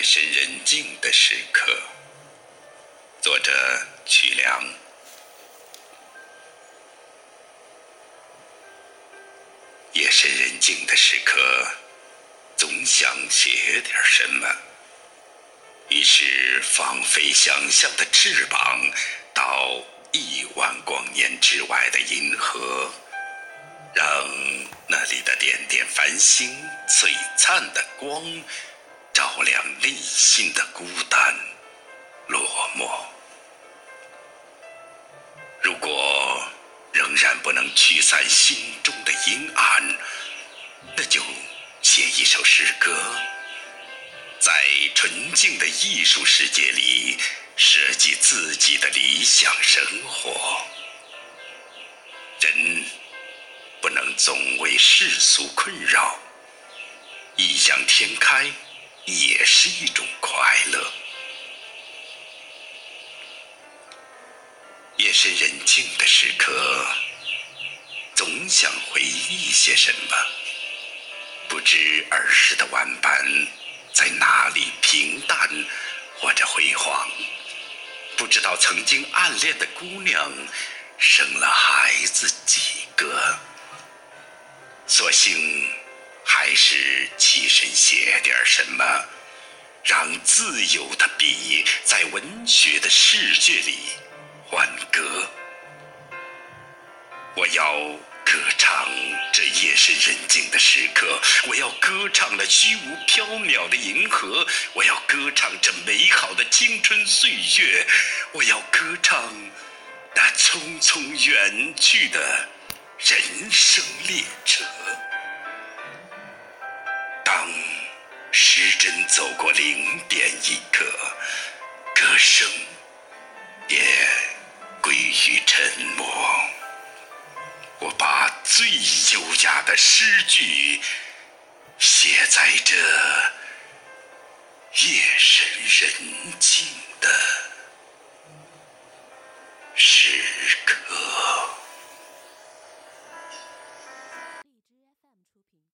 夜深人静的时刻，作者曲梁。夜深人静的时刻，总想写点什么，于是放飞想象的翅膀，到亿万光年之外的银河，让那里的点点繁星璀璨的光。照亮内心的孤单落寞。如果仍然不能驱散心中的阴暗，那就写一首诗歌，在纯净的艺术世界里设计自己的理想生活。人不能总为世俗困扰，异想天开。也是一种快乐。夜深人静的时刻，总想回忆些什么。不知儿时的玩伴在哪里平淡或者辉煌，不知道曾经暗恋的姑娘生了孩子几个。所幸。还是起身写点什么，让自由的笔在文学的世界里欢歌。我要歌唱这夜深人静的时刻，我要歌唱那虚无缥缈的银河，我要歌唱这美好的青春岁月，我要歌唱那匆匆远去的人生列车。时针走过零点一刻，歌声也归于沉默。我把最优雅的诗句写在这夜深人静的